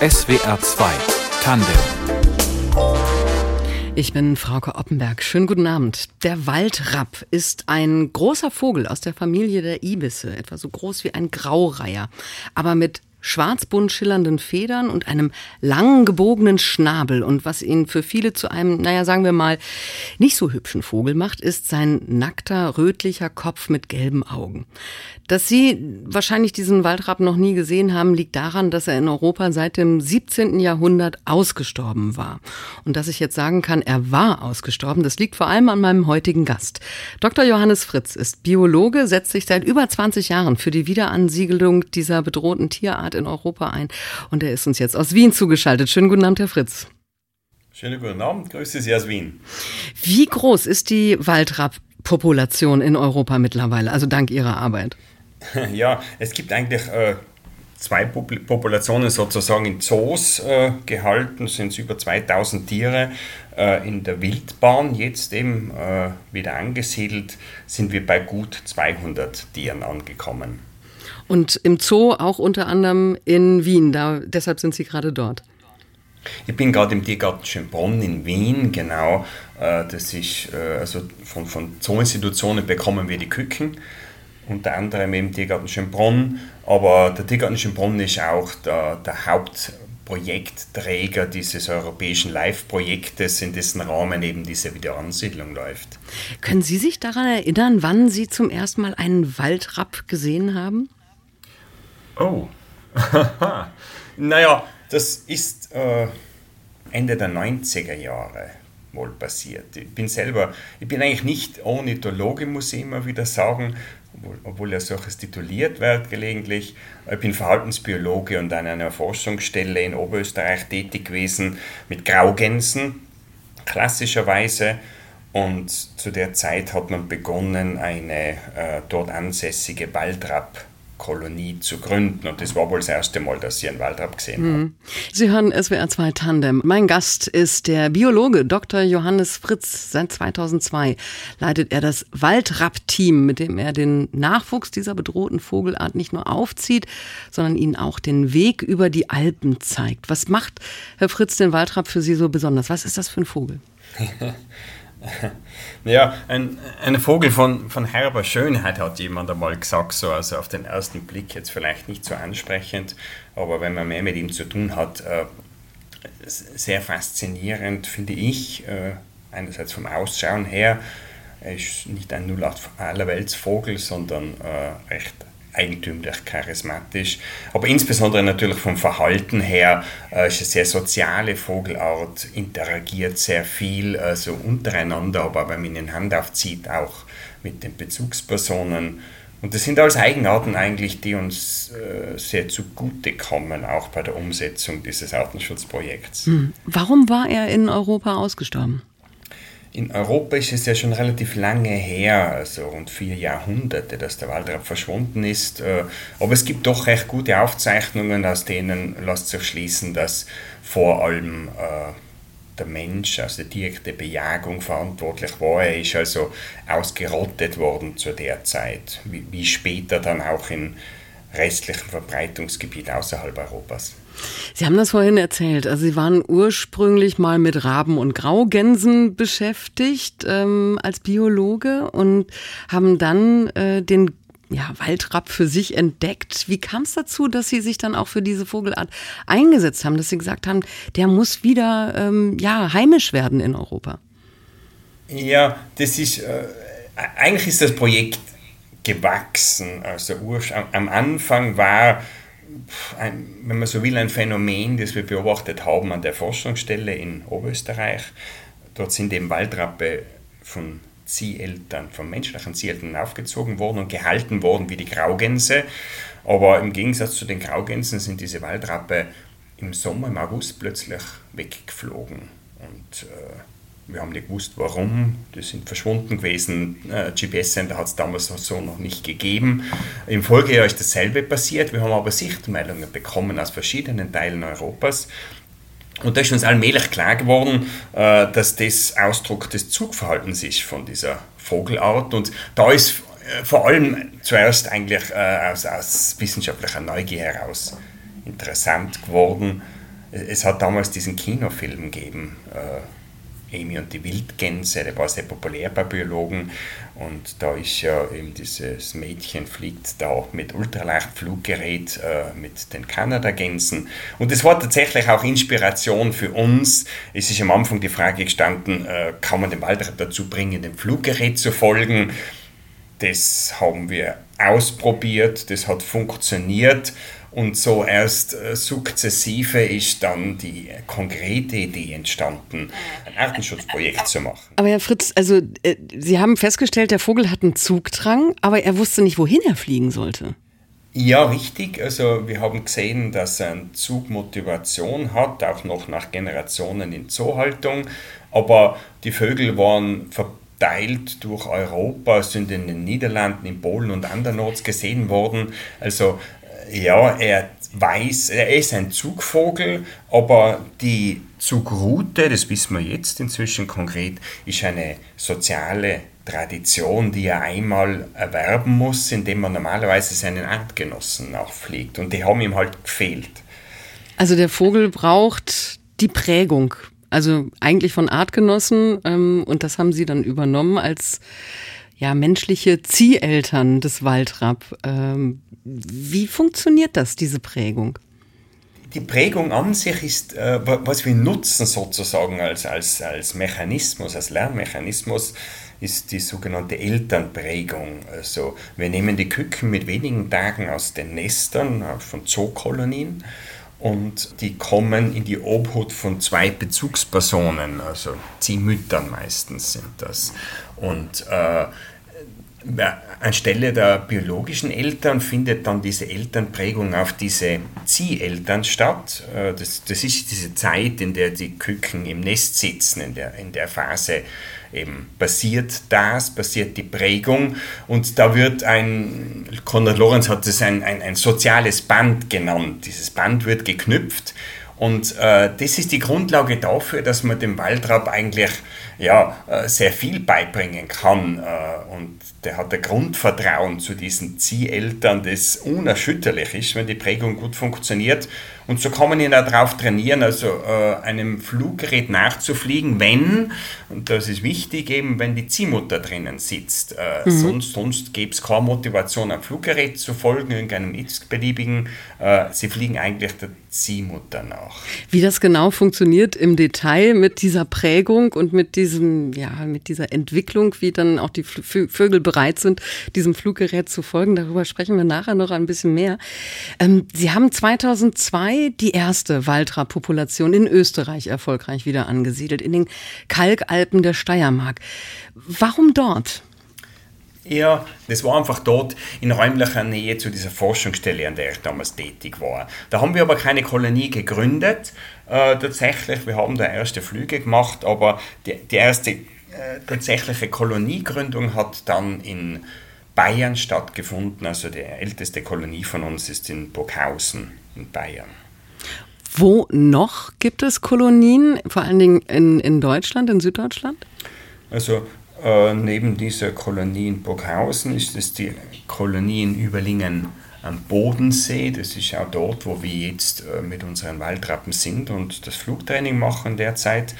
SWR 2 Tandem ich bin Frauke Oppenberg. Schönen guten Abend. Der Waldrapp ist ein großer Vogel aus der Familie der Ibisse, etwa so groß wie ein Graureiher, aber mit schwarzbunt schillernden Federn und einem langen gebogenen Schnabel. Und was ihn für viele zu einem, naja, sagen wir mal, nicht so hübschen Vogel macht, ist sein nackter, rötlicher Kopf mit gelben Augen. Dass Sie wahrscheinlich diesen Waldrapp noch nie gesehen haben, liegt daran, dass er in Europa seit dem 17. Jahrhundert ausgestorben war. Und dass ich jetzt sagen kann, er war ausgestorben, das liegt vor allem an meinem heutigen Gast. Dr. Johannes Fritz ist Biologe, setzt sich seit über 20 Jahren für die Wiederansiedelung dieser bedrohten Tierart Staat in Europa ein. Und er ist uns jetzt aus Wien zugeschaltet. Schönen guten Abend, Herr Fritz. Schönen guten Abend, grüße Sie aus Wien. Wie groß ist die Waldrapp-Population in Europa mittlerweile, also dank Ihrer Arbeit? Ja, es gibt eigentlich äh, zwei Populationen sozusagen in Zoos äh, gehalten, sind es über 2000 Tiere. Äh, in der Wildbahn, jetzt eben äh, wieder angesiedelt, sind wir bei gut 200 Tieren angekommen. Und im Zoo auch unter anderem in Wien. Da, deshalb sind Sie gerade dort. Ich bin gerade im Tiergarten Schönbrunn in Wien, genau. Äh, das ist, äh, also von, von Zooinstitutionen bekommen wir die Küken, unter anderem im Tiergarten Schönbrunn. Aber der Tiergarten Schönbrunn ist auch der, der Hauptprojektträger dieses europäischen Live-Projektes, in dessen Rahmen eben diese Wiederansiedlung läuft. Können Sie sich daran erinnern, wann Sie zum ersten Mal einen Waldrapp gesehen haben? Oh, naja, das ist äh, Ende der 90er Jahre wohl passiert. Ich bin selber, ich bin eigentlich nicht Ornithologe, muss ich immer wieder sagen, obwohl, obwohl ja solches tituliert wird gelegentlich. Ich bin Verhaltensbiologe und an einer Forschungsstelle in Oberösterreich tätig gewesen mit Graugänsen, klassischerweise. Und zu der Zeit hat man begonnen, eine äh, dort ansässige Waldrapp Kolonie zu gründen. Und das war wohl das erste Mal, dass Sie einen Waldrapp gesehen haben. Mhm. Sie hören SWR 2 Tandem. Mein Gast ist der Biologe Dr. Johannes Fritz. Seit 2002 leitet er das Waldrapp-Team, mit dem er den Nachwuchs dieser bedrohten Vogelart nicht nur aufzieht, sondern ihnen auch den Weg über die Alpen zeigt. Was macht, Herr Fritz, den Waldrapp für Sie so besonders? Was ist das für ein Vogel? Ja, ein, ein Vogel von, von herber Schönheit hat jemand einmal gesagt, so, also auf den ersten Blick jetzt vielleicht nicht so ansprechend, aber wenn man mehr mit ihm zu tun hat, äh, sehr faszinierend finde ich, äh, einerseits vom Ausschauen her, er ist nicht ein 08 allerwelts Vogel, sondern äh, recht eigentümlich charismatisch. Aber insbesondere natürlich vom Verhalten her äh, ist eine sehr soziale Vogelart, interagiert sehr viel also untereinander, aber wenn man ihn in Hand aufzieht, auch mit den Bezugspersonen. Und das sind alles Eigenarten eigentlich, die uns äh, sehr zugute kommen, auch bei der Umsetzung dieses Artenschutzprojekts. Hm. Warum war er in Europa ausgestorben? In Europa ist es ja schon relativ lange her, also rund vier Jahrhunderte, dass der Waldrapp verschwunden ist. Äh, aber es gibt doch recht gute Aufzeichnungen, aus denen lässt sich schließen, dass vor allem äh, der Mensch, also die direkte Bejagung verantwortlich war. Er ist also ausgerottet worden zu der Zeit, wie später dann auch in restlichen Verbreitungsgebiet außerhalb Europas. Sie haben das vorhin erzählt. Also Sie waren ursprünglich mal mit Raben und Graugänsen beschäftigt ähm, als Biologe und haben dann äh, den ja, Waldrapp für sich entdeckt. Wie kam es dazu, dass Sie sich dann auch für diese Vogelart eingesetzt haben, dass Sie gesagt haben, der muss wieder ähm, ja, heimisch werden in Europa? Ja, das ist, äh, eigentlich ist das Projekt gewachsen. Also am Anfang war ein, wenn man so will, ein Phänomen, das wir beobachtet haben an der Forschungsstelle in Oberösterreich. Dort sind eben Waldrappe von Zieheltern, von menschlichen Zieheltern aufgezogen worden und gehalten worden wie die Graugänse. Aber im Gegensatz zu den Graugänsen sind diese Waldrappe im Sommer, im August plötzlich weggeflogen. Und äh, wir haben nicht gewusst, warum. Die sind verschwunden gewesen. Äh, GPS-Sender hat es damals so noch nicht gegeben. Im Folgejahr ist dasselbe passiert. Wir haben aber Sichtmeldungen bekommen aus verschiedenen Teilen Europas. Und da ist uns allmählich klar geworden, äh, dass das Ausdruck des Zugverhaltens ist von dieser Vogelart. Und da ist äh, vor allem zuerst eigentlich aus, aus wissenschaftlicher Neugier heraus interessant geworden. Es hat damals diesen Kinofilm gegeben, Amy und die Wildgänse, der war sehr populär bei Biologen und da ist ja eben dieses Mädchen fliegt da mit Ultraleichtfluggerät äh, mit den Kanadagänsen. Und es war tatsächlich auch Inspiration für uns. Es ist am Anfang die Frage gestanden, äh, kann man den Waldrapp dazu bringen, dem Fluggerät zu folgen? Das haben wir ausprobiert, das hat funktioniert und so erst äh, sukzessive ist dann die konkrete Idee entstanden, ein Artenschutzprojekt zu machen. Aber Herr Fritz, also äh, Sie haben festgestellt, der Vogel hat einen Zugdrang, aber er wusste nicht, wohin er fliegen sollte. Ja, richtig. Also wir haben gesehen, dass er eine Zugmotivation hat, auch noch nach Generationen in Zoohaltung. Aber die Vögel waren verteilt durch Europa, sind in den Niederlanden, in Polen und andernorts gesehen worden. Also ja, er weiß, er ist ein Zugvogel, aber die Zugroute, das wissen wir jetzt inzwischen konkret, ist eine soziale Tradition, die er einmal erwerben muss, indem man normalerweise seinen Artgenossen auch pflegt. Und die haben ihm halt gefehlt. Also der Vogel braucht die Prägung, also eigentlich von Artgenossen, ähm, und das haben Sie dann übernommen als ja, menschliche Zieheltern des Waldrapp. Ähm, wie funktioniert das, diese Prägung? Die Prägung an sich ist, äh, was wir nutzen sozusagen als, als, als Mechanismus, als Lernmechanismus, ist die sogenannte Elternprägung. Also wir nehmen die Küken mit wenigen Tagen aus den Nestern äh, von Zookolonien und die kommen in die Obhut von zwei Bezugspersonen, also Ziehmüttern meistens sind das. Und äh, anstelle der biologischen Eltern findet dann diese Elternprägung auf diese Zieheltern statt. Äh, das, das ist diese Zeit, in der die Küken im Nest sitzen, in der, in der Phase eben passiert das, passiert die Prägung und da wird ein, Konrad Lorenz hat es ein, ein, ein soziales Band genannt. Dieses Band wird geknüpft und äh, das ist die Grundlage dafür, dass man dem Waldrapp eigentlich ja, äh, sehr viel beibringen kann. Äh, und der hat ein Grundvertrauen zu diesen Zieheltern, das unerschütterlich ist, wenn die Prägung gut funktioniert. Und so kann man ihn auch darauf trainieren, also äh, einem Fluggerät nachzufliegen, wenn, und das ist wichtig, eben wenn die Ziehmutter drinnen sitzt. Äh, mhm. Sonst, sonst gäbe es keine Motivation, einem Fluggerät zu folgen, irgendeinem x-beliebigen. Äh, sie fliegen eigentlich der Ziehmutter nach. Wie das genau funktioniert im Detail mit dieser Prägung und mit, diesem, ja, mit dieser Entwicklung, wie dann auch die Vögel bereit sind, diesem Fluggerät zu folgen, darüber sprechen wir nachher noch ein bisschen mehr. Ähm, Sie haben 2002 Mai die erste Waldrapp-Population in Österreich erfolgreich wieder angesiedelt, in den Kalkalpen der Steiermark. Warum dort? Ja, das war einfach dort in räumlicher Nähe zu dieser Forschungsstelle, an der ich damals tätig war. Da haben wir aber keine Kolonie gegründet, äh, tatsächlich. Wir haben da erste Flüge gemacht, aber die, die erste äh, tatsächliche Koloniegründung hat dann in Bayern stattgefunden. Also die älteste Kolonie von uns ist in Burghausen in Bayern. Wo noch gibt es Kolonien, vor allen Dingen in, in Deutschland, in Süddeutschland? Also äh, neben dieser Kolonie in Burghausen ist es die Kolonie in Überlingen am Bodensee. Das ist auch dort, wo wir jetzt äh, mit unseren Waldrappen sind und das Flugtraining machen derzeit.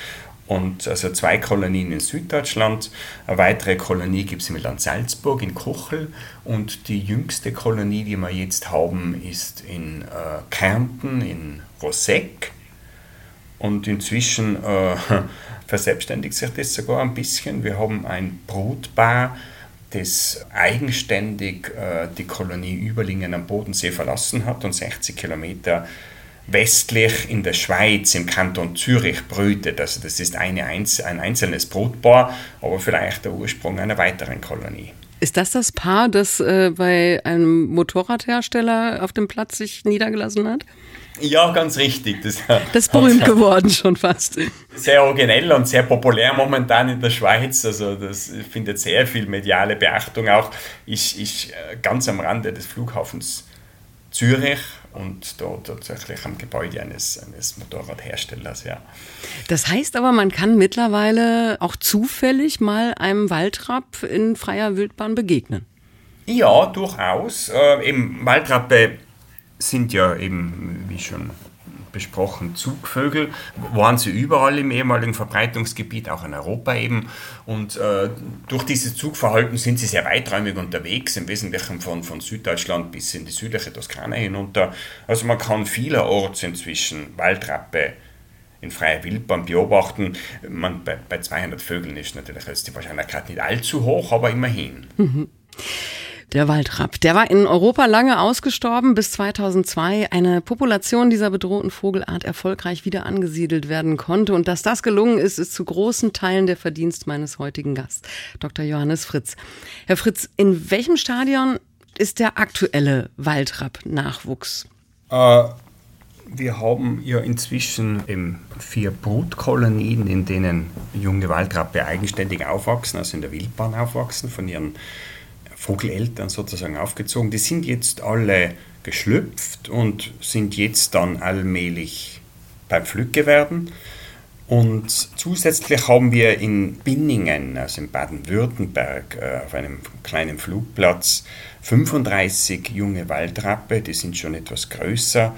Und also zwei Kolonien in Süddeutschland. Eine weitere Kolonie gibt es im Land Salzburg in Kochel. Und die jüngste Kolonie, die wir jetzt haben, ist in äh, Kärnten, in Rosek. Und inzwischen äh, verselbstständigt sich das sogar ein bisschen. Wir haben ein Brutpaar, das eigenständig äh, die Kolonie Überlingen am Bodensee verlassen hat und 60 Kilometer westlich in der Schweiz, im Kanton Zürich, brütet. Also das ist eine, ein einzelnes Brutpaar, aber vielleicht der Ursprung einer weiteren Kolonie. Ist das das Paar, das äh, bei einem Motorradhersteller auf dem Platz sich niedergelassen hat? Ja, ganz richtig. Das, das ist berühmt geworden schon fast. Sehr originell und sehr populär momentan in der Schweiz. Also das findet sehr viel mediale Beachtung auch. Ich, ich äh, ganz am Rande des Flughafens Zürich und dort tatsächlich am Gebäude eines, eines Motorradherstellers, ja. Das heißt aber, man kann mittlerweile auch zufällig mal einem Waldrapp in freier Wildbahn begegnen. Ja, durchaus. Äh, Im Waldrapp sind ja eben, wie schon besprochen, Zugvögel, waren sie überall im ehemaligen Verbreitungsgebiet, auch in Europa eben. Und äh, durch dieses Zugverhalten sind sie sehr weiträumig unterwegs, im Wesentlichen von, von Süddeutschland bis in die südliche Toskana hinunter. Also man kann vielerorts inzwischen Waldrappe in freier Wildbahn beobachten. Man, bei, bei 200 Vögeln ist natürlich jetzt die Wahrscheinlichkeit nicht allzu hoch, aber immerhin. Mhm. Der Waldrapp, der war in Europa lange ausgestorben, bis 2002 eine Population dieser bedrohten Vogelart erfolgreich wieder angesiedelt werden konnte. Und dass das gelungen ist, ist zu großen Teilen der Verdienst meines heutigen Gasts, Dr. Johannes Fritz. Herr Fritz, in welchem Stadion ist der aktuelle Waldrapp-Nachwuchs? Äh, wir haben ja inzwischen eben vier Brutkolonien, in denen junge Waldrappe eigenständig aufwachsen, also in der Wildbahn aufwachsen, von ihren Vogeleltern sozusagen aufgezogen. Die sind jetzt alle geschlüpft und sind jetzt dann allmählich beim Flückgewerden. Und zusätzlich haben wir in Binningen, also in Baden-Württemberg, äh, auf einem kleinen Flugplatz 35 junge Waldrappe, die sind schon etwas größer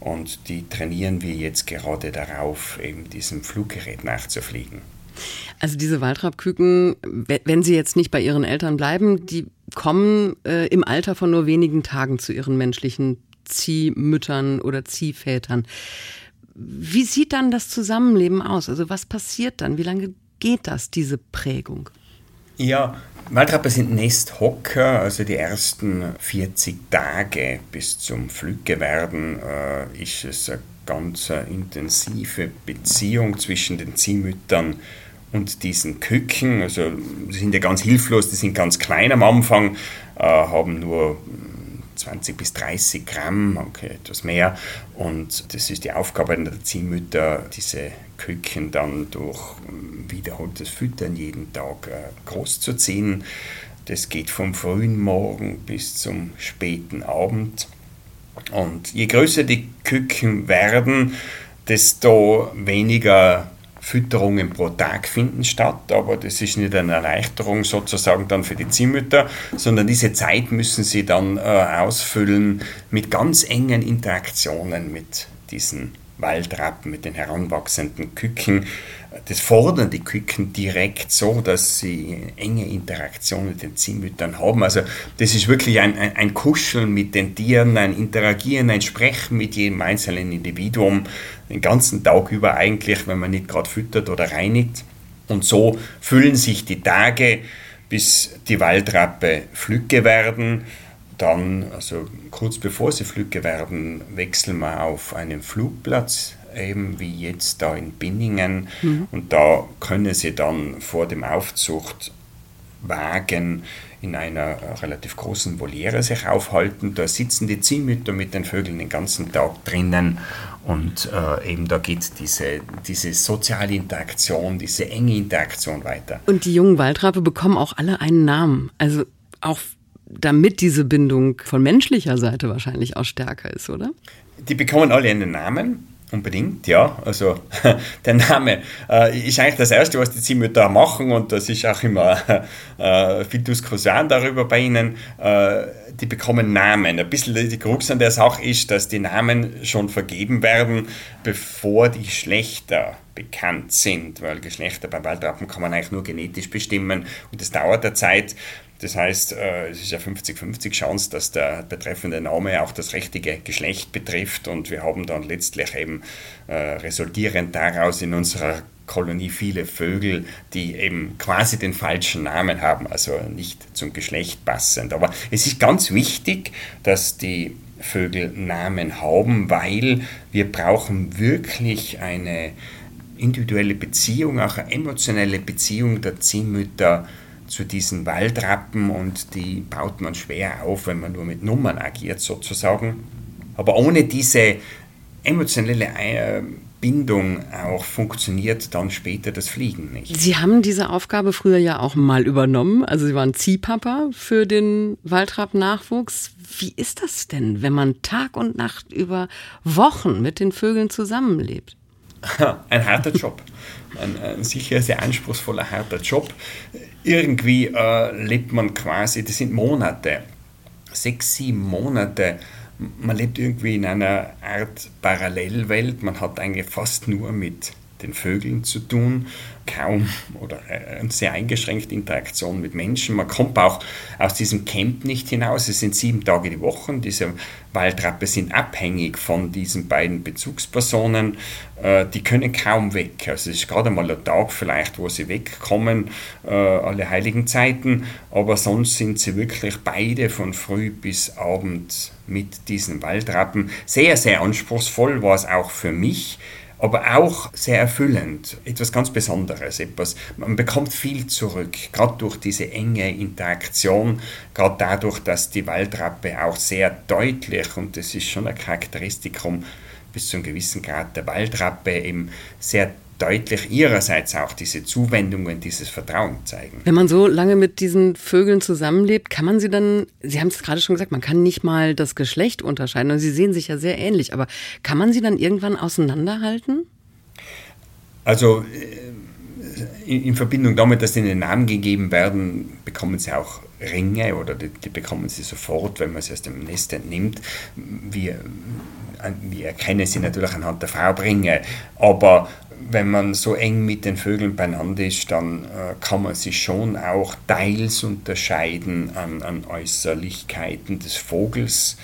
und die trainieren wir jetzt gerade darauf, eben diesem Fluggerät nachzufliegen. Also diese Waldrappküken, wenn sie jetzt nicht bei ihren Eltern bleiben, die kommen äh, im Alter von nur wenigen Tagen zu ihren menschlichen Ziehmüttern oder Ziehvätern. Wie sieht dann das Zusammenleben aus? Also was passiert dann? Wie lange geht das, diese Prägung? Ja, Waldrappe sind Nesthocker, also die ersten 40 Tage bis zum Flüggewerden äh, ist es eine ganz äh, intensive Beziehung zwischen den Ziehmüttern und diesen Küken, also die sind ja ganz hilflos, die sind ganz klein am Anfang, äh, haben nur 20 bis 30 Gramm, okay, etwas mehr. Und das ist die Aufgabe der Ziehmütter, diese Küken dann durch wiederholtes Füttern jeden Tag äh, großzuziehen. Das geht vom frühen Morgen bis zum späten Abend. Und je größer die Küken werden, desto weniger Fütterungen pro Tag finden statt, aber das ist nicht eine Erleichterung sozusagen dann für die Ziehmütter, sondern diese Zeit müssen sie dann äh, ausfüllen mit ganz engen Interaktionen mit diesen Waldrappen, mit den heranwachsenden Küken. Das fordern die Küken direkt so, dass sie enge Interaktion mit den Ziehmüttern haben. Also das ist wirklich ein, ein, ein Kuscheln mit den Tieren, ein Interagieren, ein Sprechen mit jedem einzelnen Individuum, den ganzen Tag über eigentlich, wenn man nicht gerade füttert oder reinigt. Und so füllen sich die Tage, bis die Waldrappe Flücke werden. Dann, also kurz bevor sie Flücke werden, wechseln wir auf einen Flugplatz, eben wie jetzt da in Binningen. Mhm. Und da können sie dann vor dem Aufzuchtwagen in einer relativ großen Voliere sich aufhalten. Da sitzen die Ziehmütter mit den Vögeln den ganzen Tag drinnen und äh, eben da geht diese, diese soziale Interaktion, diese enge Interaktion weiter. Und die jungen Waldrappe bekommen auch alle einen Namen. Also auch damit diese Bindung von menschlicher Seite wahrscheinlich auch stärker ist, oder? Die bekommen alle einen Namen. Unbedingt, ja. Also der Name äh, ist eigentlich das Erste, was die Ziehmütter machen und das ist auch immer äh, viel Diskussion darüber bei ihnen. Äh, die bekommen Namen. Ein bisschen die Krux an der Sache ist, dass die Namen schon vergeben werden, bevor die Geschlechter bekannt sind, weil Geschlechter beim Waldrappen kann man eigentlich nur genetisch bestimmen und das dauert der Zeit. Das heißt, äh, es ist ja 50-50 Chance, dass der betreffende Name auch das richtige Geschlecht betrifft und wir haben dann letztlich eben äh, resultierend daraus in unserer Kolonie viele Vögel, die eben quasi den falschen Namen haben, also nicht zum Geschlecht passend. Aber es ist ganz wichtig, dass die Vögel Namen haben, weil wir brauchen wirklich eine individuelle Beziehung, auch eine emotionelle Beziehung der Ziehmütter zu diesen Waldrappen und die baut man schwer auf, wenn man nur mit Nummern agiert sozusagen. Aber ohne diese emotionelle äh, Bindung auch funktioniert dann später das Fliegen nicht. Sie haben diese Aufgabe früher ja auch mal übernommen. Also Sie waren Ziehpapa für den Waldrapp-Nachwuchs. Wie ist das denn, wenn man Tag und Nacht über Wochen mit den Vögeln zusammenlebt? Ein harter Job. Ein, ein sicher sehr anspruchsvoller, harter Job. Irgendwie äh, lebt man quasi, das sind Monate, sechs, sieben Monate man lebt irgendwie in einer Art Parallelwelt. Man hat eigentlich fast nur mit den Vögeln zu tun, kaum oder äh, eine sehr eingeschränkte Interaktion mit Menschen. Man kommt auch aus diesem Camp nicht hinaus. Es sind sieben Tage die Woche. Diese Waldrappe sind abhängig von diesen beiden Bezugspersonen. Äh, die können kaum weg. Also es ist gerade mal ein Tag vielleicht, wo sie wegkommen, äh, alle heiligen Zeiten. Aber sonst sind sie wirklich beide von früh bis abend mit diesen Waldrappen. Sehr, sehr anspruchsvoll war es auch für mich aber auch sehr erfüllend, etwas ganz Besonderes, etwas, man bekommt viel zurück, gerade durch diese enge Interaktion, gerade dadurch, dass die Waldrappe auch sehr deutlich, und das ist schon ein Charakteristikum bis zu einem gewissen Grad der Waldrappe, eben sehr deutlich ihrerseits auch diese Zuwendungen, dieses Vertrauen zeigen. Wenn man so lange mit diesen Vögeln zusammenlebt, kann man sie dann, Sie haben es gerade schon gesagt, man kann nicht mal das Geschlecht unterscheiden und sie sehen sich ja sehr ähnlich, aber kann man sie dann irgendwann auseinanderhalten? Also äh, in Verbindung damit, dass ihnen Namen gegeben werden, bekommen sie auch Ringe oder die, die, bekommen sie sofort, wenn man sie aus dem Nest entnimmt. Wir, wir erkennen sie natürlich anhand der Farbringe, aber wenn man so eng mit den Vögeln beieinander ist, dann äh, kann man sich schon auch teils unterscheiden an, an Äußerlichkeiten des Vogels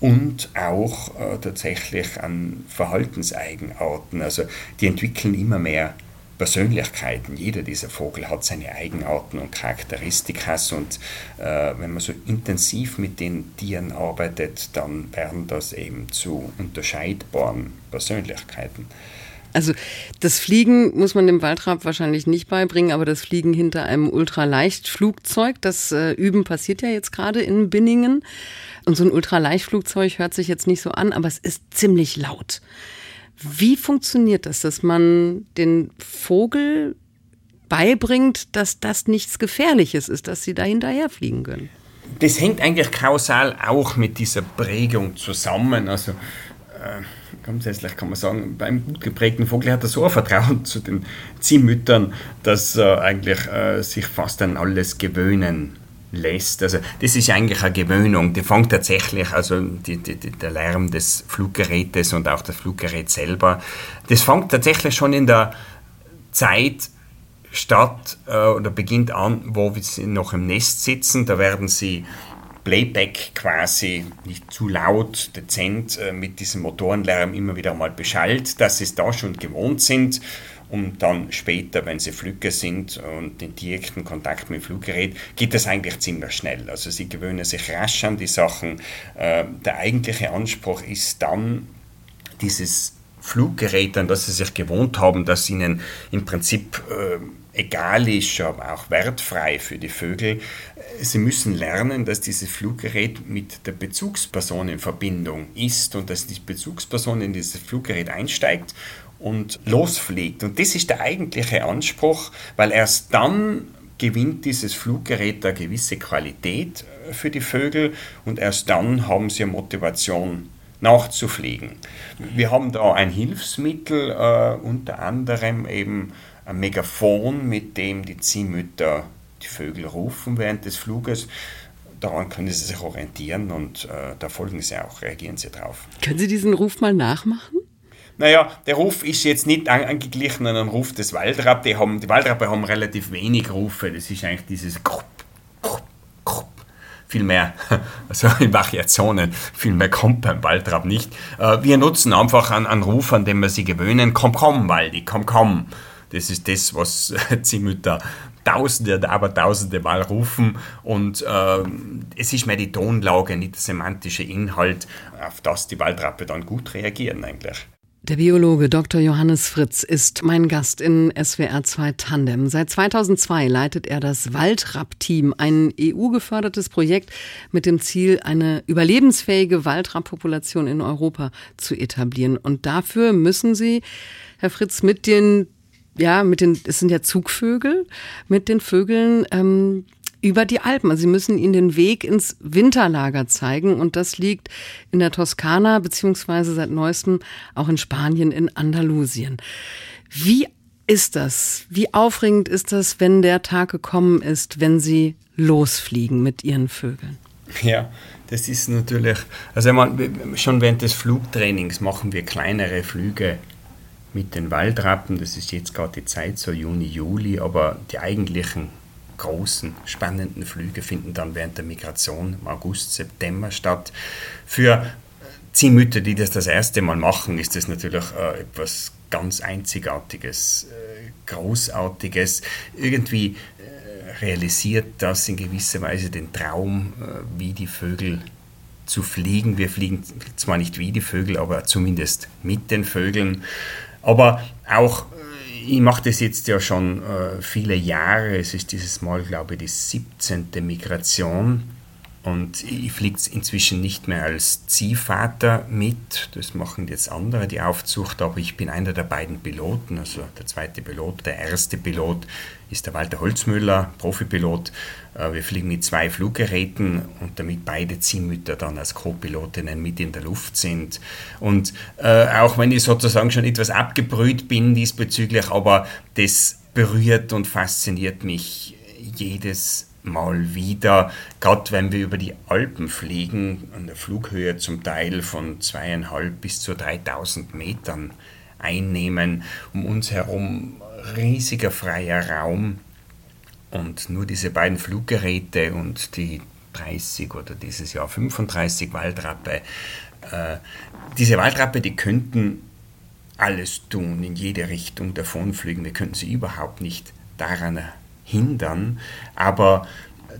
und auch äh, tatsächlich an Verhaltenseigenarten. Also die entwickeln immer mehr Persönlichkeiten. Jeder dieser Vogel hat seine Eigenarten und Charakteristikas und äh, wenn man so intensiv mit den Tieren arbeitet, dann werden das eben zu unterscheidbaren Persönlichkeiten. Also das Fliegen muss man dem Waldrapp wahrscheinlich nicht beibringen, aber das Fliegen hinter einem Ultraleichtflugzeug, das äh, Üben passiert ja jetzt gerade in Binningen. Und so ein Ultraleichtflugzeug hört sich jetzt nicht so an, aber es ist ziemlich laut. Wie funktioniert das, dass man den Vogel beibringt, dass das nichts Gefährliches ist, dass sie da hinterher fliegen können? Das hängt eigentlich kausal auch mit dieser Prägung zusammen. Also äh, grundsätzlich kann man sagen, beim gut geprägten Vogel hat er so ein Vertrauen zu den Ziehmüttern, dass er eigentlich äh, sich fast an alles gewöhnen lässt. Also das ist eigentlich eine Gewöhnung. Die fängt tatsächlich, also die, die, der Lärm des Fluggerätes und auch das Fluggerät selber, das fängt tatsächlich schon in der Zeit statt äh, oder beginnt an, wo sie noch im Nest sitzen. Da werden sie Playback quasi nicht zu laut, dezent äh, mit diesem Motorenlärm immer wieder mal beschallt, dass sie es da schon gewohnt sind und dann später, wenn sie Flüge sind und den direkten Kontakt mit dem Fluggerät, geht das eigentlich ziemlich schnell. Also sie gewöhnen sich rasch an die Sachen. Äh, der eigentliche Anspruch ist dann, dieses Fluggerät, an das sie sich gewohnt haben, dass ihnen im Prinzip äh, egal ist, aber auch wertfrei für die Vögel. Sie müssen lernen, dass dieses Fluggerät mit der Bezugsperson in Verbindung ist und dass die Bezugsperson in dieses Fluggerät einsteigt und losfliegt. Und das ist der eigentliche Anspruch, weil erst dann gewinnt dieses Fluggerät eine gewisse Qualität für die Vögel und erst dann haben sie Motivation nachzufliegen. Wir haben da ein Hilfsmittel, äh, unter anderem eben ein Megafon, mit dem die Ziehmütter die Vögel rufen während des Fluges. Daran können sie sich orientieren und äh, da folgen sie auch, reagieren sie drauf. Können Sie diesen Ruf mal nachmachen? Naja, der Ruf ist jetzt nicht angeglichen an den Ruf des Waldrapp. Die, haben, die Waldrappe haben relativ wenig Rufe. Das ist eigentlich dieses Krupp, Krupp, Krupp. Viel mehr, also in Variationen, viel mehr kommt beim Waldrapp nicht. Äh, wir nutzen einfach einen, einen Ruf, an dem wir sie gewöhnen. Komm, komm, Waldi, komm, komm. Das ist das, was Ziehmütter tausende, aber tausende Mal rufen und äh, es ist mehr die Tonlage, nicht der semantische Inhalt, auf das die Waldrappe dann gut reagieren eigentlich. Der Biologe Dr. Johannes Fritz ist mein Gast in SWR 2 Tandem. Seit 2002 leitet er das Waldrapp-Team, ein EU-gefördertes Projekt mit dem Ziel, eine überlebensfähige Waldrapp-Population in Europa zu etablieren. Und dafür müssen Sie, Herr Fritz, mit den ja, mit den, es sind ja Zugvögel, mit den Vögeln ähm, über die Alpen. Also sie müssen ihnen den Weg ins Winterlager zeigen und das liegt in der Toskana beziehungsweise seit neuestem auch in Spanien in Andalusien. Wie ist das? Wie aufregend ist das, wenn der Tag gekommen ist, wenn sie losfliegen mit ihren Vögeln? Ja, das ist natürlich, also man, schon während des Flugtrainings machen wir kleinere Flüge mit den Waldrappen. Das ist jetzt gerade die Zeit, so Juni, Juli, aber die eigentlichen großen, spannenden Flüge finden dann während der Migration im August, September statt. Für Ziehmütter, die das das erste Mal machen, ist das natürlich äh, etwas ganz Einzigartiges, äh, Großartiges. Irgendwie äh, realisiert das in gewisser Weise den Traum, äh, wie die Vögel zu fliegen. Wir fliegen zwar nicht wie die Vögel, aber zumindest mit den Vögeln. Aber auch, äh, ich mache das jetzt ja schon äh, viele Jahre, es ist dieses Mal, glaube ich, die 17. Migration und ich fliege inzwischen nicht mehr als Ziehvater mit, das machen jetzt andere, die Aufzucht, aber ich bin einer der beiden Piloten, also der zweite Pilot. Der erste Pilot ist der Walter Holzmüller, Profipilot. Äh, wir fliegen mit zwei Fluggeräten und damit beide Ziehmütter dann als Co-Pilotinnen mit in der Luft sind. Und äh, auch wenn ich sozusagen schon etwas abgebrüht bin diesbezüglich, aber das berührt und fasziniert mich jedes mal wieder, gerade wenn wir über die Alpen fliegen, an der Flughöhe zum Teil von zweieinhalb bis zu 3000 Metern einnehmen, um uns herum riesiger freier Raum und nur diese beiden Fluggeräte und die 30 oder dieses Jahr 35 Waldrappe. Äh, diese Waldrappe, die könnten alles tun, in jede Richtung davonfliegen. Wir könnten sie überhaupt nicht daran hindern, aber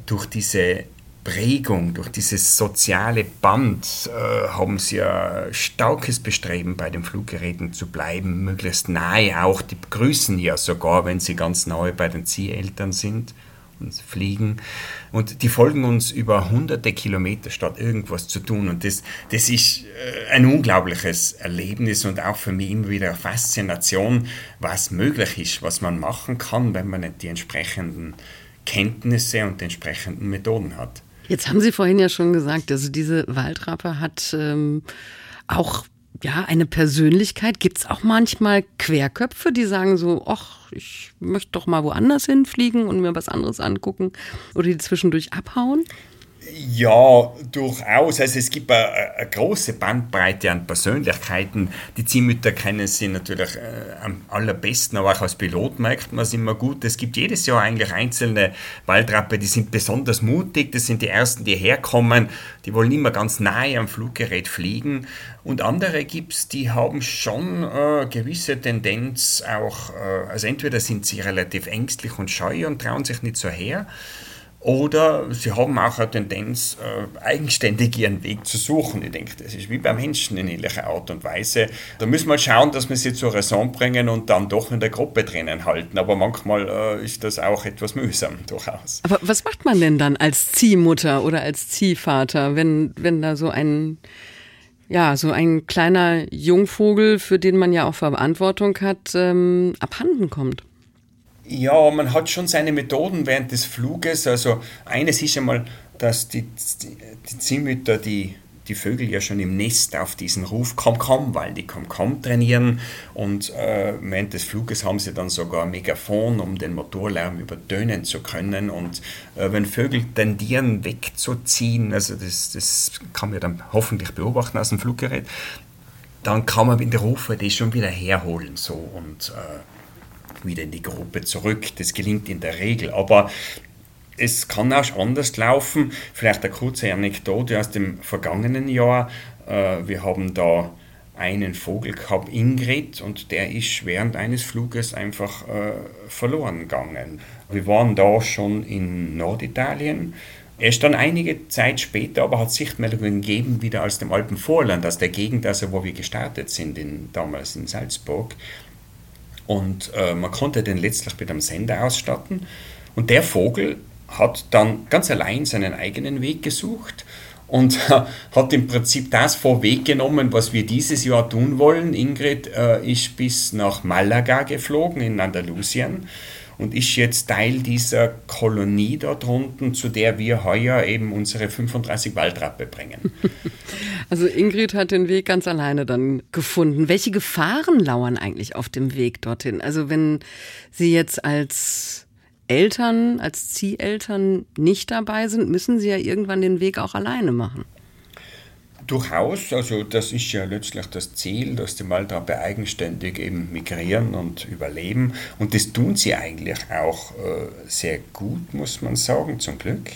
durch diese Prägung, durch dieses soziale Band äh, haben sie ein starkes Bestreben, bei den Fluggeräten zu bleiben, möglichst nahe auch. Die begrüßen ja sogar, wenn sie ganz nahe bei den Zieheltern sind und fliegen. Und die folgen uns über hunderte Kilometer, statt irgendwas zu tun. Und das, das ist äh, ein unglaubliches Erlebnis und auch für mich immer wieder eine Faszination, was möglich ist, was man machen kann, wenn man nicht die entsprechenden Kenntnisse und die entsprechenden Methoden hat. Jetzt haben Sie vorhin ja schon gesagt, also diese Waldrappe hat ähm, auch ja, eine Persönlichkeit. Gibt es auch manchmal Querköpfe, die sagen so, ach, ich möchte doch mal woanders hinfliegen und mir was anderes angucken oder die zwischendurch abhauen? Ja, durchaus. Also es gibt eine, eine, große Bandbreite an Persönlichkeiten. Die Ziehmütter kennen sie natürlich äh, am allerbesten, aber auch als Pilot merkt man es immer gut. Es gibt jedes Jahr eigentlich einzelne Waldrappe, die sind besonders mutig. Das sind die ersten, die herkommen. Die wollen immer ganz nahe am Fluggerät fliegen. Und andere gibt es, die haben schon äh, gewisse Tendenz auch, äh, also entweder sind sie relativ ängstlich und scheu und trauen sich nicht so her oder sie haben auch eine Tendenz, äh, eigenständig ihren Weg zu suchen. Ich denke, das ist wie beim Menschen in ähnlicher Art und Weise. Da müssen wir schauen, dass wir sie zur Raison bringen und dann doch in der Gruppe drinnen halten. Aber manchmal äh, ist das auch etwas mühsam, durchaus. Aber was macht man denn dann als Ziehmutter oder als Ziehvater, wenn, wenn da so ein, ja, so ein kleiner Jungvogel, für den man ja auch Verantwortung hat, ähm, abhanden kommt? Ja, man hat schon seine Methoden während des Fluges. Also eines ist einmal, dass die, die Ziehmütter die, die Vögel ja schon im Nest auf diesen Ruf komm komm, weil die komm komm trainieren. Und äh, während des Fluges haben sie dann sogar ein Megafon, um den Motorlärm übertönen zu können. Und äh, wenn Vögel tendieren wegzuziehen, also das, das kann man dann hoffentlich beobachten aus dem Fluggerät, dann kann man in der Rufe die schon wieder herholen so. Und äh, wieder in die Gruppe zurück. Das gelingt in der Regel. Aber es kann auch anders laufen. Vielleicht eine kurze Anekdote aus dem vergangenen Jahr. Äh, wir haben da einen Vogel gehabt, Ingrid, und der ist während eines Fluges einfach äh, verloren gegangen. Wir waren da schon in Norditalien. Erst dann einige Zeit später aber hat Sichtmeldungen gegeben, wieder aus dem Alpenvorland, aus der Gegend, also wo wir gestartet sind, in, damals in Salzburg. Und äh, man konnte den letztlich mit einem Sender ausstatten. Und der Vogel hat dann ganz allein seinen eigenen Weg gesucht und hat im Prinzip das vorweggenommen, was wir dieses Jahr tun wollen. Ingrid äh, ist bis nach Malaga geflogen in Andalusien und ist jetzt Teil dieser Kolonie dort unten, zu der wir heuer eben unsere 35 Waldrappe bringen. Also Ingrid hat den Weg ganz alleine dann gefunden. Welche Gefahren lauern eigentlich auf dem Weg dorthin? Also wenn Sie jetzt als Eltern, als Zieheltern nicht dabei sind, müssen sie ja irgendwann den Weg auch alleine machen. Durchaus, also das ist ja letztlich das Ziel, dass die Waldrappe eigenständig eben migrieren und überleben. Und das tun sie eigentlich auch äh, sehr gut, muss man sagen, zum Glück.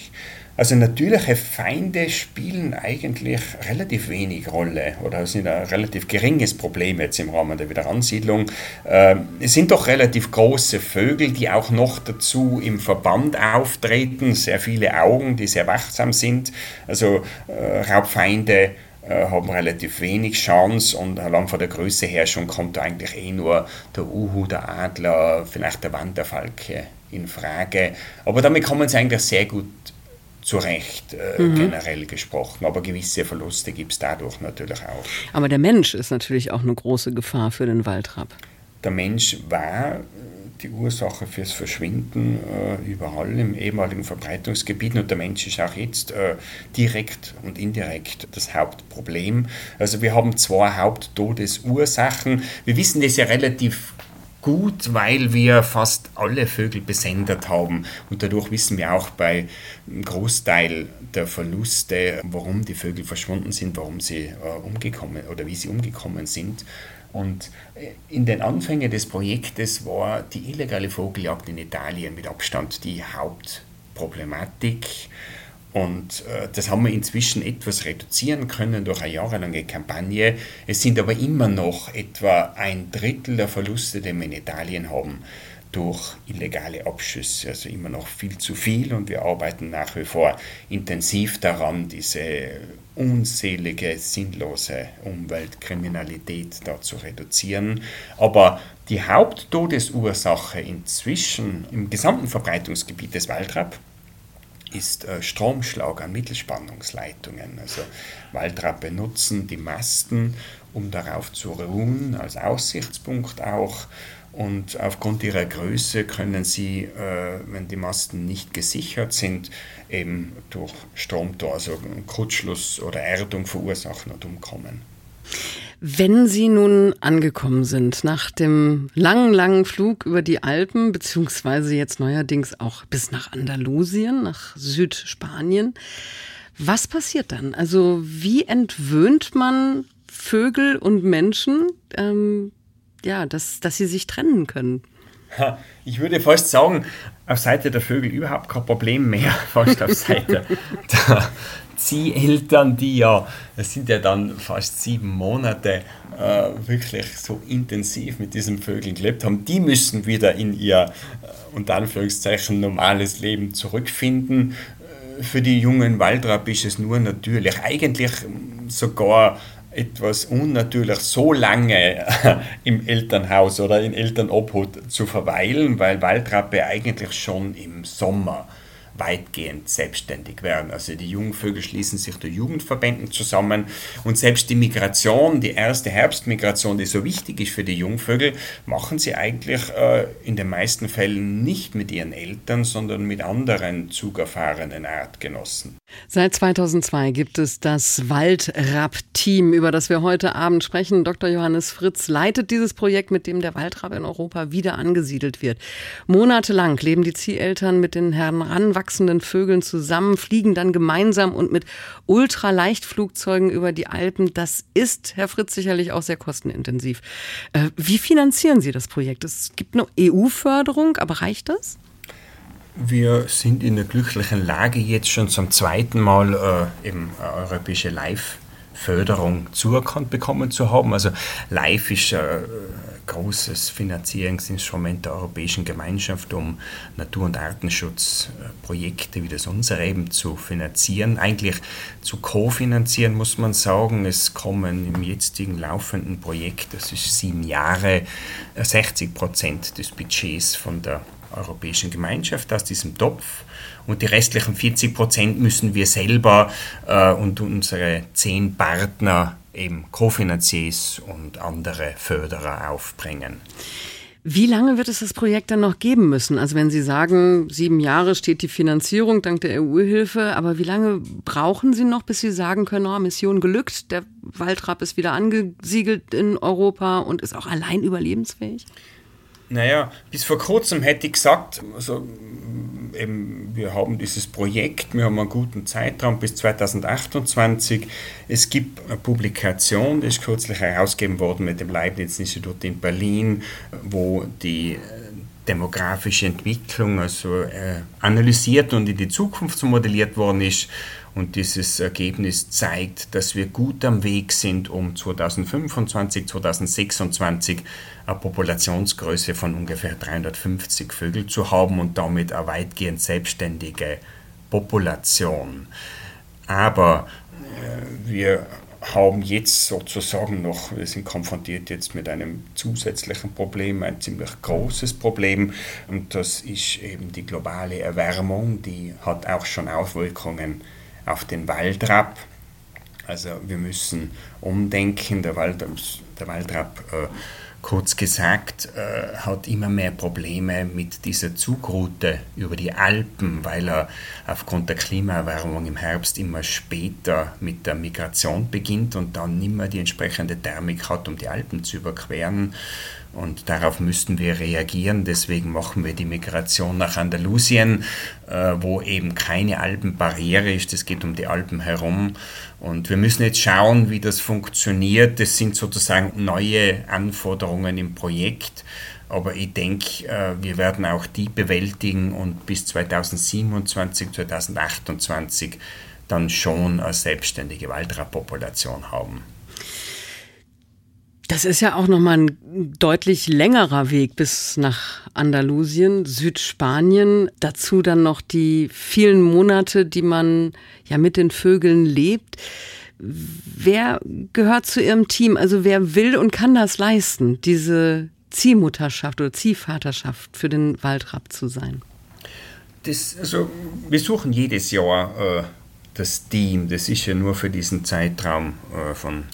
Also natürliche Feinde spielen eigentlich relativ wenig Rolle oder sind ein relativ geringes Problem jetzt im Rahmen der Wiederansiedlung. Ähm, es sind doch relativ große Vögel, die auch noch dazu im Verband auftreten, sehr viele Augen, die sehr wachsam sind. Also äh, Raubfeinde äh, haben relativ wenig Chance und allein von der Größe her schon kommt eigentlich eh nur der Uhu, der Adler, vielleicht der Wanderfalke in Frage. Aber damit kommen sie eigentlich sehr gut zu Recht äh, mhm. generell gesprochen. Aber gewisse Verluste gibt es dadurch natürlich auch. Aber der Mensch ist natürlich auch eine große Gefahr für den Waldrapp. Der Mensch war äh, die Ursache fürs Verschwinden äh, überall im ehemaligen Verbreitungsgebiet und der Mensch ist auch jetzt äh, direkt und indirekt das Hauptproblem. Also wir haben zwei Haupttodesursachen. Wir wissen das ja relativ gut, weil wir fast alle Vögel besendet haben. Und dadurch wissen wir auch bei einem Großteil der Verluste, warum die Vögel verschwunden sind, warum sie äh, umgekommen oder wie sie umgekommen sind. Und äh, in den Anfängen des Projektes war die illegale Vogeljagd in Italien mit Abstand die Hauptproblematik. Und äh, das haben wir inzwischen etwas reduzieren können durch eine jahrelange Kampagne. Es sind aber immer noch etwa ein Drittel der Verluste, die wir in Italien haben, durch illegale Abschüsse. Also immer noch viel zu viel und wir arbeiten nach wie vor intensiv daran, diese unselige, sinnlose Umweltkriminalität da zu reduzieren. Aber die Haupttodesursache inzwischen im gesamten Verbreitungsgebiet des Waldrapp ist äh, Stromschlag an Mittelspannungsleitungen. Also Waldrappe nutzen die Masten, um darauf zu ruhen, als Aussichtspunkt auch. Und aufgrund ihrer Größe können sie, äh, wenn die Masten nicht gesichert sind, eben durch Stromtor, also Kurzschluss oder Erdung verursachen und umkommen. Wenn Sie nun angekommen sind nach dem langen, langen Flug über die Alpen, beziehungsweise jetzt neuerdings auch bis nach Andalusien, nach Südspanien, was passiert dann? Also wie entwöhnt man Vögel und Menschen, ähm, ja, dass, dass sie sich trennen können? Ich würde fast sagen, auf Seite der Vögel überhaupt kein Problem mehr, fast auf Seite der, Zieheltern, die ja, es sind ja dann fast sieben Monate äh, wirklich so intensiv mit diesen Vögeln gelebt haben, die müssen wieder in ihr, äh, unter Anführungszeichen, normales Leben zurückfinden. Äh, für die jungen Waldrapp ist es nur natürlich, eigentlich sogar etwas unnatürlich, so lange im Elternhaus oder in Elternobhut zu verweilen, weil Waldrappe eigentlich schon im Sommer weitgehend selbstständig werden. Also die Jungvögel schließen sich der Jugendverbänden zusammen und selbst die Migration, die erste Herbstmigration, die so wichtig ist für die Jungvögel, machen sie eigentlich äh, in den meisten Fällen nicht mit ihren Eltern, sondern mit anderen zugerfahrenen Artgenossen. Seit 2002 gibt es das Waldrapp-Team, über das wir heute Abend sprechen. Dr. Johannes Fritz leitet dieses Projekt, mit dem der Waldrapp in Europa wieder angesiedelt wird. Monatelang leben die Zieheltern mit den heranwachsenden Vögeln zusammen, fliegen dann gemeinsam und mit Ultraleichtflugzeugen über die Alpen. Das ist, Herr Fritz, sicherlich auch sehr kostenintensiv. Äh, wie finanzieren Sie das Projekt? Es gibt eine EU-Förderung, aber reicht das? Wir sind in der glücklichen Lage, jetzt schon zum zweiten Mal äh, eben eine europäische Live-Förderung zuerkannt bekommen zu haben. Also Live ist ein äh, großes Finanzierungsinstrument der Europäischen Gemeinschaft, um Natur- und Artenschutzprojekte wie das unsere eben zu finanzieren. Eigentlich zu kofinanzieren, muss man sagen. Es kommen im jetzigen laufenden Projekt, das ist sieben Jahre, 60 Prozent des Budgets von der Europäischen Gemeinschaft aus diesem Topf und die restlichen 40 Prozent müssen wir selber äh, und unsere zehn Partner, eben Kofinanziers und andere Förderer aufbringen. Wie lange wird es das Projekt dann noch geben müssen? Also wenn Sie sagen, sieben Jahre steht die Finanzierung dank der EU-Hilfe, aber wie lange brauchen Sie noch, bis Sie sagen können, oh, Mission gelückt, der Waldrapp ist wieder angesiedelt in Europa und ist auch allein überlebensfähig? Naja, bis vor kurzem hätte ich gesagt, also eben, wir haben dieses Projekt, wir haben einen guten Zeitraum bis 2028. Es gibt eine Publikation, die ist kürzlich herausgegeben worden mit dem Leibniz-Institut in Berlin, wo die demografische Entwicklung also äh, analysiert und in die Zukunft modelliert worden ist. Und dieses Ergebnis zeigt, dass wir gut am Weg sind, um 2025, 2026 eine Populationsgröße von ungefähr 350 Vögel zu haben und damit eine weitgehend selbstständige Population. Aber äh, wir haben jetzt sozusagen noch, wir sind konfrontiert jetzt mit einem zusätzlichen Problem, ein ziemlich großes Problem und das ist eben die globale Erwärmung, die hat auch schon Auswirkungen auf den Waldrapp. Also wir müssen umdenken, der, Wald, der Waldrapp äh, kurz gesagt, äh, hat immer mehr Probleme mit dieser Zugroute über die Alpen, weil er aufgrund der Klimaerwärmung im Herbst immer später mit der Migration beginnt und dann nicht mehr die entsprechende Thermik hat, um die Alpen zu überqueren. Und darauf müssten wir reagieren. Deswegen machen wir die Migration nach Andalusien, äh, wo eben keine Alpenbarriere ist. Es geht um die Alpen herum. Und wir müssen jetzt schauen, wie das funktioniert. Das sind sozusagen neue Anforderungen im Projekt. Aber ich denke, äh, wir werden auch die bewältigen und bis 2027, 2028 dann schon eine selbstständige Waldrappopulation haben. Das ist ja auch nochmal ein deutlich längerer Weg bis nach Andalusien, Südspanien. Dazu dann noch die vielen Monate, die man ja mit den Vögeln lebt. Wer gehört zu Ihrem Team? Also wer will und kann das leisten, diese Ziehmutterschaft oder Ziehvaterschaft für den Waldrapp zu sein? Das, also, wir suchen jedes Jahr äh, das Team. Das ist ja nur für diesen Zeitraum äh, von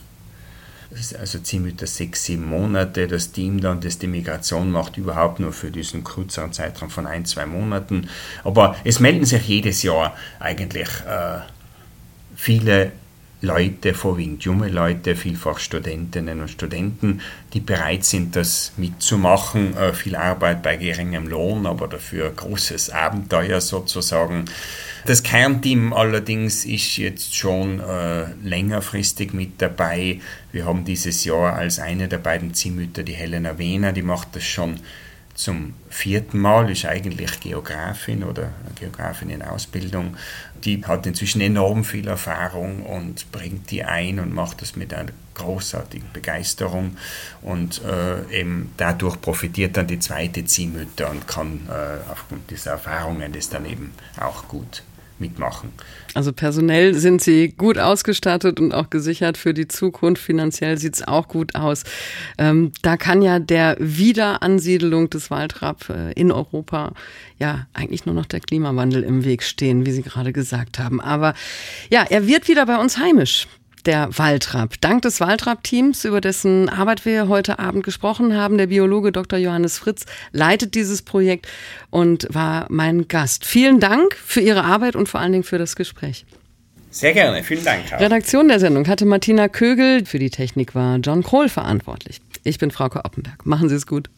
also ziemlich sechs, sieben Monate. Das Team dann, das die Migration macht, überhaupt nur für diesen kürzeren Zeitraum von ein, zwei Monaten. Aber es melden sich jedes Jahr eigentlich äh, viele Leute, vorwiegend junge Leute, vielfach Studentinnen und Studenten, die bereit sind, das mitzumachen. Äh, viel Arbeit bei geringem Lohn, aber dafür großes Abenteuer sozusagen. Das Kernteam allerdings ist jetzt schon äh, längerfristig mit dabei. Wir haben dieses Jahr als eine der beiden Ziehmütter die Helena Wehner, die macht das schon zum vierten Mal, ist eigentlich Geografin oder Geografin in Ausbildung. Die hat inzwischen enorm viel Erfahrung und bringt die ein und macht das mit einer großartigen Begeisterung. Und äh, eben dadurch profitiert dann die zweite Ziehmutter und kann äh, aufgrund dieser Erfahrungen das dann eben auch gut mitmachen. Also personell sind Sie gut ausgestattet und auch gesichert für die Zukunft. Finanziell sieht es auch gut aus. Ähm, da kann ja der Wiederansiedelung des Waldrapp äh, in Europa ja eigentlich nur noch der Klimawandel im Weg stehen, wie Sie gerade gesagt haben. Aber ja, er wird wieder bei uns heimisch der Waldrapp. Dank des Waldrapp-Teams, über dessen Arbeit wir heute Abend gesprochen haben, der Biologe Dr. Johannes Fritz leitet dieses Projekt und war mein Gast. Vielen Dank für Ihre Arbeit und vor allen Dingen für das Gespräch. Sehr gerne, vielen Dank. Auch. Redaktion der Sendung hatte Martina Kögel, für die Technik war John Krohl verantwortlich. Ich bin Frauke Oppenberg. Machen Sie es gut.